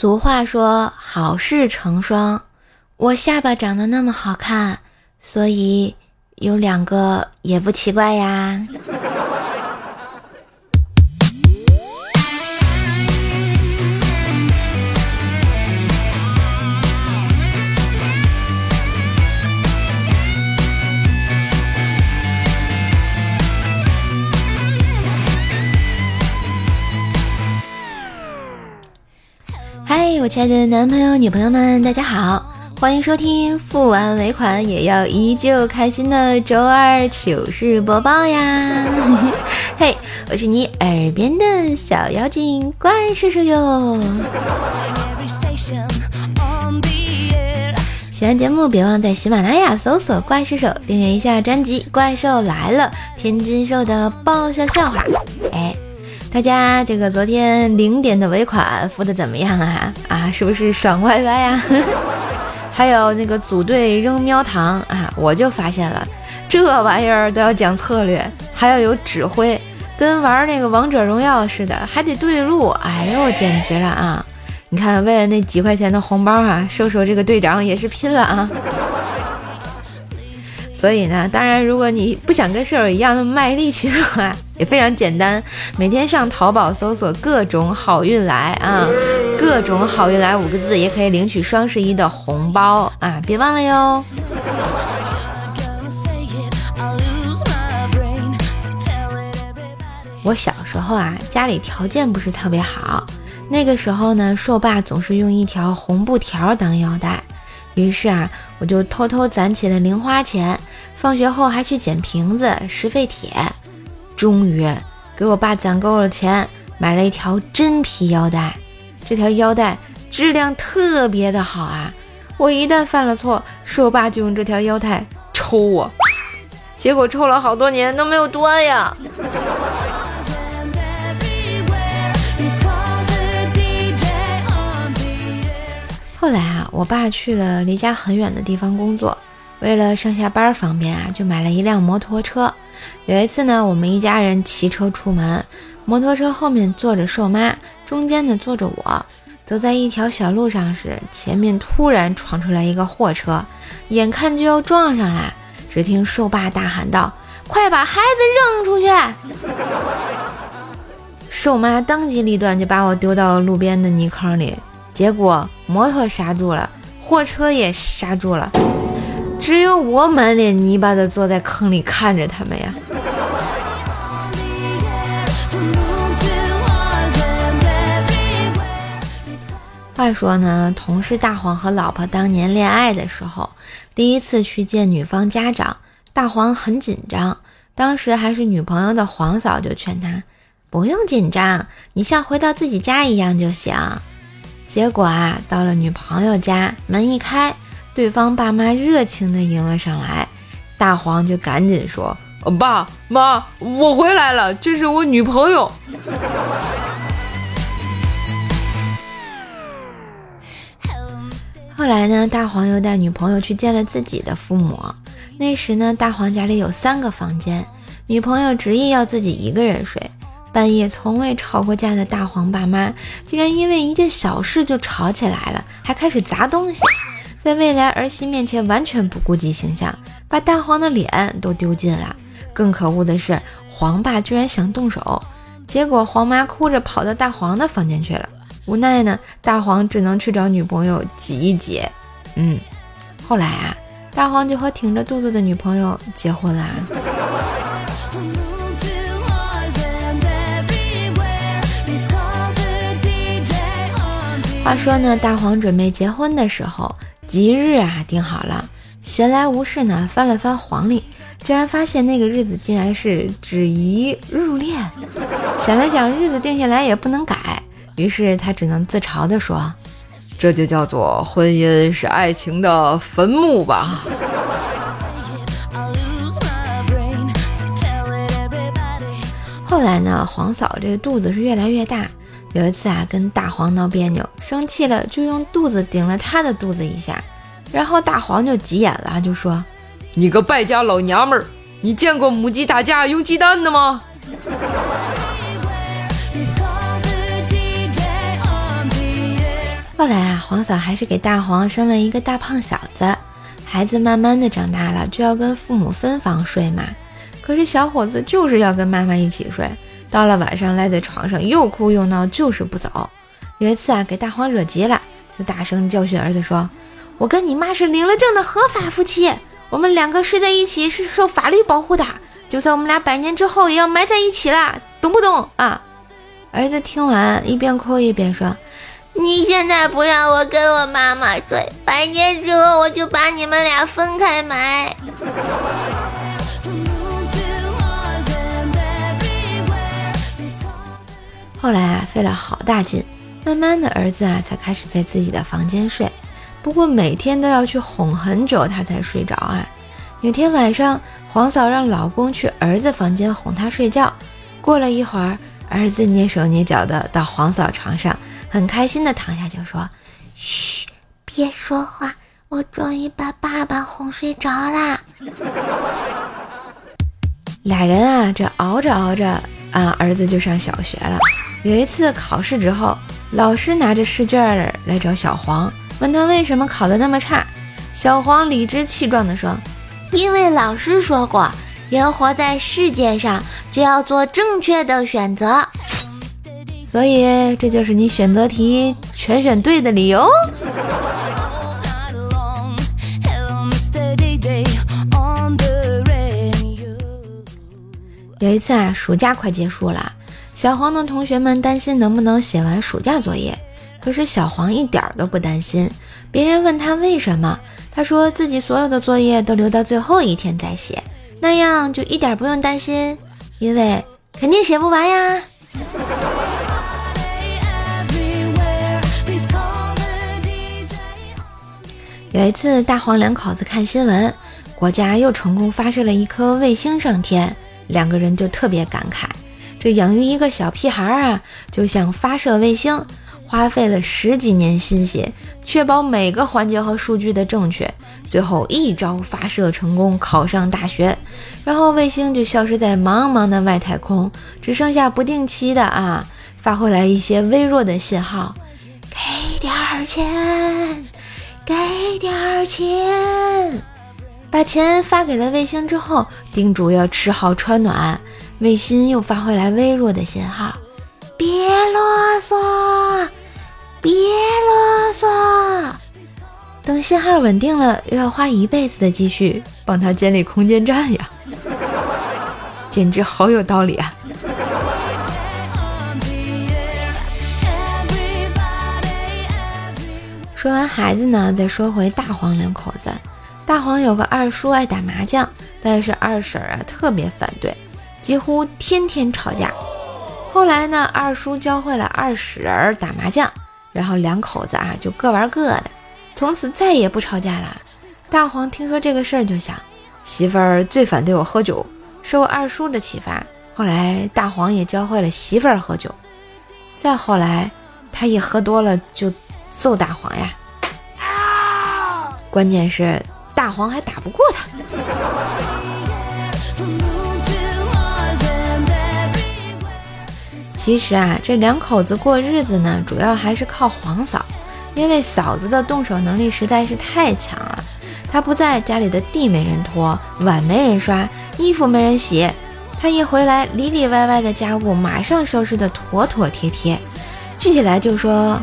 俗话说好事成双，我下巴长得那么好看，所以有两个也不奇怪呀。嗨，我亲爱的男朋友、女朋友们，大家好，欢迎收听付完尾款也要依旧开心的周二糗事播报呀！嘿，我是你耳边的小妖精怪叔叔哟。喜欢节目别忘在喜马拉雅搜索“怪兽手”，订阅一下专辑《怪兽来了》，天津兽的爆笑笑话。哎。大家这个昨天零点的尾款付的怎么样啊？啊，是不是爽歪歪呀？还有那个组队扔喵糖啊，我就发现了，这玩意儿都要讲策略，还要有指挥，跟玩那个王者荣耀似的，还得对路。哎呦，简直了啊！你看，为了那几块钱的红包啊，瘦瘦这个队长也是拼了啊！所以呢，当然，如果你不想跟舍友一样那么卖力气的话，也非常简单，每天上淘宝搜索“各种好运来”啊，“各种好运来”五个字，也可以领取双十一的红包啊，别忘了哟。我小时候啊，家里条件不是特别好，那个时候呢，瘦爸总是用一条红布条当腰带。于是啊，我就偷偷攒起了零花钱，放学后还去捡瓶子、拾废铁。终于给我爸攒够了钱，买了一条真皮腰带。这条腰带质量特别的好啊！我一旦犯了错，我爸就用这条腰带抽我，结果抽了好多年都没有断呀。后来啊，我爸去了离家很远的地方工作，为了上下班方便啊，就买了一辆摩托车。有一次呢，我们一家人骑车出门，摩托车后面坐着瘦妈，中间呢坐着我。走在一条小路上时，前面突然闯出来一个货车，眼看就要撞上来，只听瘦爸大喊道：“快把孩子扔出去！” 瘦妈当机立断，就把我丢到路边的泥坑里。结果摩托刹住了，货车也刹住了，只有我满脸泥巴的坐在坑里看着他们呀。话说呢，同事大黄和老婆当年恋爱的时候，第一次去见女方家长，大黄很紧张，当时还是女朋友的黄嫂就劝他不用紧张，你像回到自己家一样就行。结果啊，到了女朋友家，门一开，对方爸妈热情的迎了上来，大黄就赶紧说：“爸妈，我回来了，这是我女朋友。” 后来呢，大黄又带女朋友去见了自己的父母。那时呢，大黄家里有三个房间，女朋友执意要自己一个人睡。半夜从未吵过架的大黄爸妈，竟然因为一件小事就吵起来了，还开始砸东西，在未来儿媳面前完全不顾及形象，把大黄的脸都丢尽了。更可恶的是，黄爸居然想动手，结果黄妈哭着跑到大黄的房间去了。无奈呢，大黄只能去找女朋友挤一挤。嗯，后来啊，大黄就和挺着肚子的女朋友结婚了。话说呢，大黄准备结婚的时候，吉日啊定好了。闲来无事呢，翻了翻黄历，居然发现那个日子竟然是子怡入殓。想了想，日子定下来也不能改，于是他只能自嘲地说：“这就叫做婚姻是爱情的坟墓吧。”后来呢，黄嫂这个肚子是越来越大。有一次啊，跟大黄闹别扭，生气了就用肚子顶了他的肚子一下，然后大黄就急眼了，就说：“你个败家老娘们儿，你见过母鸡打架用鸡蛋的吗？” 后来啊，黄嫂还是给大黄生了一个大胖小子。孩子慢慢的长大了，就要跟父母分房睡嘛。可是小伙子就是要跟妈妈一起睡，到了晚上赖在床上又哭又闹，就是不走。有一次啊，给大黄惹急了，就大声教训儿子说：“我跟你妈是领了证的合法夫妻，我们两个睡在一起是受法律保护的，就算我们俩百年之后也要埋在一起了，懂不懂啊？”儿子听完，一边哭一边说。你现在不让我跟我妈妈睡，百年之后我就把你们俩分开埋。费了好大劲，慢慢的儿子啊才开始在自己的房间睡，不过每天都要去哄很久，他才睡着啊。有天晚上，黄嫂让老公去儿子房间哄他睡觉，过了一会儿，儿子蹑手蹑脚的到黄嫂床上。很开心的躺下就说：“嘘，别说话，我终于把爸爸哄睡着啦。”俩人啊，这熬着熬着啊，儿子就上小学了。有一次考试之后，老师拿着试卷来找小黄，问他为什么考得那么差。小黄理直气壮地说：“因为老师说过，人活在世界上就要做正确的选择。”所以这就是你选择题全选对的理由。有一次啊，暑假快结束了，小黄的同学们担心能不能写完暑假作业，可是小黄一点都不担心。别人问他为什么，他说自己所有的作业都留到最后一天再写，那样就一点不用担心，因为肯定写不完呀。有一次，大黄两口子看新闻，国家又成功发射了一颗卫星上天，两个人就特别感慨：这养育一个小屁孩儿啊，就像发射卫星，花费了十几年心血，确保每个环节和数据的正确，最后一招发射成功，考上大学，然后卫星就消失在茫茫的外太空，只剩下不定期的啊发回来一些微弱的信号，给点儿钱。给点儿钱，把钱发给了卫星之后，叮嘱要吃好穿暖。卫星又发回来微弱的信号，别啰嗦，别啰嗦。等信号稳定了，又要花一辈子的积蓄帮他建立空间站呀，简直好有道理啊！说完孩子呢，再说回大黄两口子。大黄有个二叔爱打麻将，但是二婶啊特别反对，几乎天天吵架。后来呢，二叔教会了二婶儿打麻将，然后两口子啊就各玩各的，从此再也不吵架了。大黄听说这个事儿就想，媳妇儿最反对我喝酒，受二叔的启发，后来大黄也教会了媳妇儿喝酒。再后来，他一喝多了就。揍大黄呀！关键是大黄还打不过他。其实啊，这两口子过日子呢，主要还是靠黄嫂，因为嫂子的动手能力实在是太强了。她不在家里的地没人拖，碗没人刷，衣服没人洗，她一回来，里里外外的家务马上收拾的妥妥帖帖。具体来就说。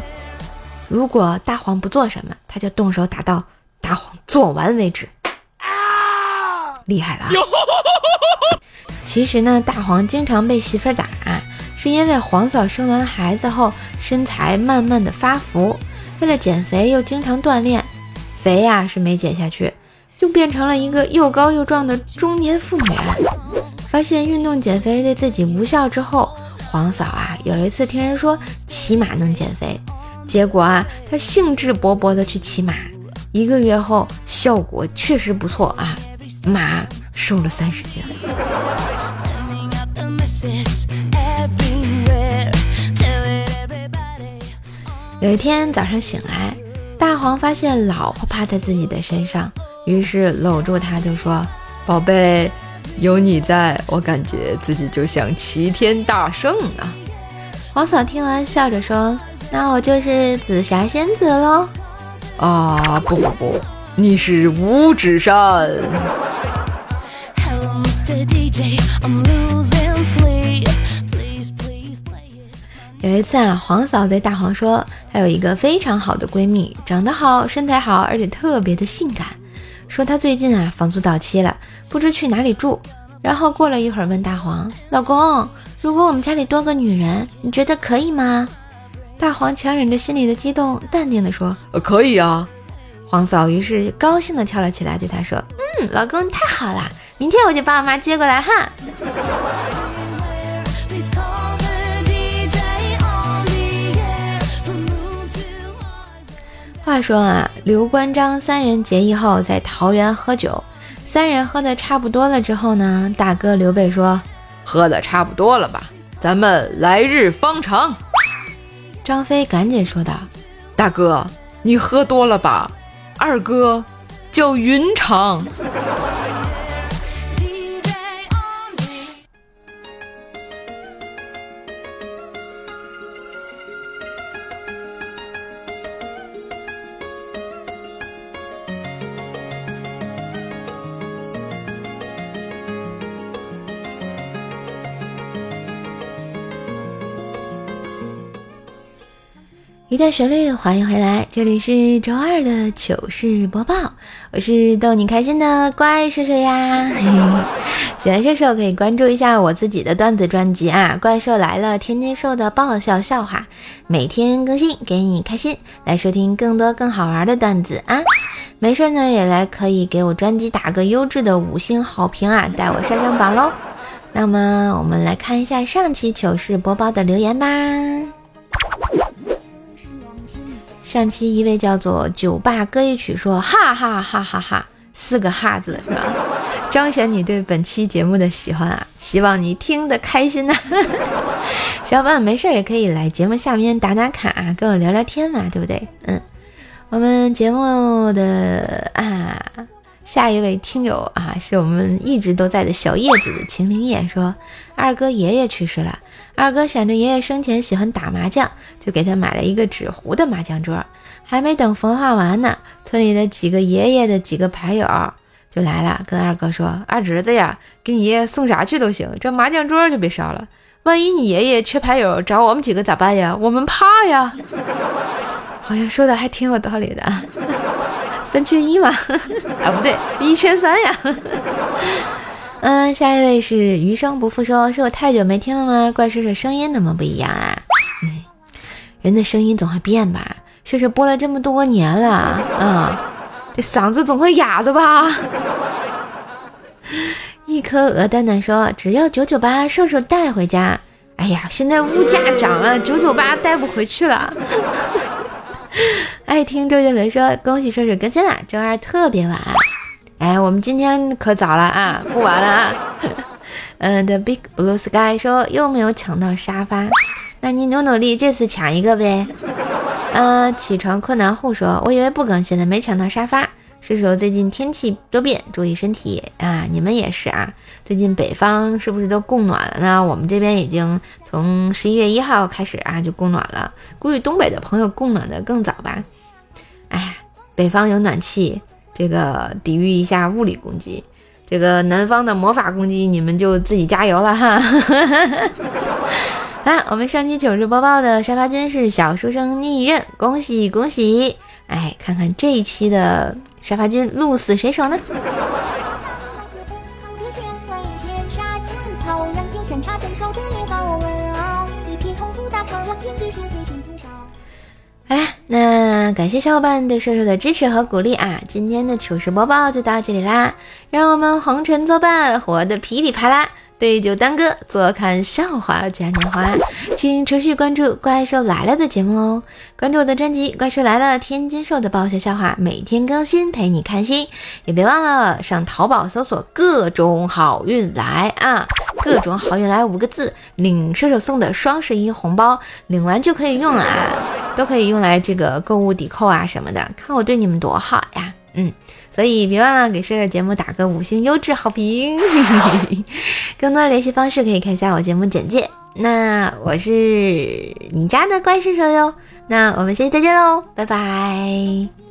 如果大黄不做什么，他就动手打到大黄做完为止。厉害吧？其实呢，大黄经常被媳妇儿打，是因为黄嫂生完孩子后身材慢慢的发福，为了减肥又经常锻炼，肥呀是没减下去，就变成了一个又高又壮的中年妇女。发现运动减肥对自己无效之后，黄嫂啊有一次听人说骑马能减肥。结果啊，她兴致勃勃地去骑马，一个月后效果确实不错啊，马瘦了三十斤。有一天早上醒来，大黄发现老婆趴在自己的身上，于是搂住她就说：“宝贝，有你在我感觉自己就像齐天大圣啊。”黄嫂听完笑着说。那我就是紫霞仙子喽。啊，不不不，你是五指山。有一次啊，黄嫂对大黄说，还有一个非常好的闺蜜，长得好，身材好，而且特别的性感。说她最近啊，房租到期了，不知去哪里住。然后过了一会儿，问大黄老公：“如果我们家里多个女人，你觉得可以吗？”大黄强忍着心里的激动，淡定地说：“呃，可以啊。”黄嫂于是高兴地跳了起来，对他说：“嗯，老公太好了，明天我就把我妈接过来哈。”话说啊，刘关张三人结义后，在桃园喝酒。三人喝的差不多了之后呢，大哥刘备说：“喝的差不多了吧？咱们来日方长。”张飞赶紧说道：“大哥，你喝多了吧？二哥叫云长。”一段旋律，欢迎回来，这里是周二的糗事播报，我是逗你开心的怪兽兽呀。喜欢射手可以关注一下我自己的段子专辑啊，《怪兽来了》，天津兽的爆笑笑话，每天更新，给你开心。来收听更多更好玩的段子啊！没事呢，也来可以给我专辑打个优质的五星好评啊，带我上上榜喽。那么我们来看一下上期糗事播报的留言吧。上期一位叫做酒吧歌一曲说哈哈哈哈哈四个哈字是吧？彰显你对本期节目的喜欢啊！希望你听得开心呐。小伙伴没事也可以来节目下面打打卡，跟我聊聊天嘛，对不对？嗯，我们节目的啊下一位听友啊是我们一直都在的小叶子秦灵叶说，二哥爷爷去世了。二哥想着爷爷生前喜欢打麻将，就给他买了一个纸糊的麻将桌。还没等缝画完呢，村里的几个爷爷的几个牌友就来了，跟二哥说：“二侄子呀，给你爷爷送啥去都行，这麻将桌就别烧了。万一你爷爷缺牌友找我们几个咋办呀？我们怕呀。”好像说的还挺有道理的，三缺一嘛，啊不对，一缺三呀。嗯，下一位是余生不复说，是我太久没听了吗？怪叔叔声音怎么不一样啊？嗯，人的声音总会变吧？叔叔播了这么多年了，啊，这嗓子总会哑的吧？一颗鹅蛋蛋说，只要九九八，瘦瘦带回家。哎呀，现在物价涨了，九九八带不回去了。爱听周杰伦说，恭喜射手更新了，周二特别晚。哎，我们今天可早了啊，不晚了啊。嗯，The Big Blue Sky 说又没有抢到沙发，那你努努力，这次抢一个呗。嗯，起床困难户说，我以为不更新了，没抢到沙发。是说最近天气多变，注意身体啊。你们也是啊，最近北方是不是都供暖了呢？我们这边已经从十一月一号开始啊就供暖了，估计东北的朋友供暖的更早吧。北方有暖气。这个抵御一下物理攻击，这个南方的魔法攻击，你们就自己加油了哈。来，我们上期糗事播报的沙发君是小书生逆刃，恭喜恭喜！哎，看看这一期的沙发君鹿死谁手呢？那感谢小伙伴对瘦瘦的支持和鼓励啊！今天的糗事播报就到这里啦，让我们红尘作伴，活得噼里啪啦。对酒当歌，坐看笑话嘉年华，请持续关注《怪兽来了》的节目哦！关注我的专辑《怪兽来了》，天津兽的爆笑笑话每天更新，陪你开心。也别忘了上淘宝搜索“各种好运来”啊，“各种好运来”五个字，领瘦瘦送的双十一红包，领完就可以用了啊，都可以用来这个购物抵扣啊什么的。看我对你们多好呀，嗯。所以别忘了给射手节目打个五星优质好评，更多联系方式可以看一下我节目简介。那我是你家的怪兽手哟，那我们下期再见喽，拜拜。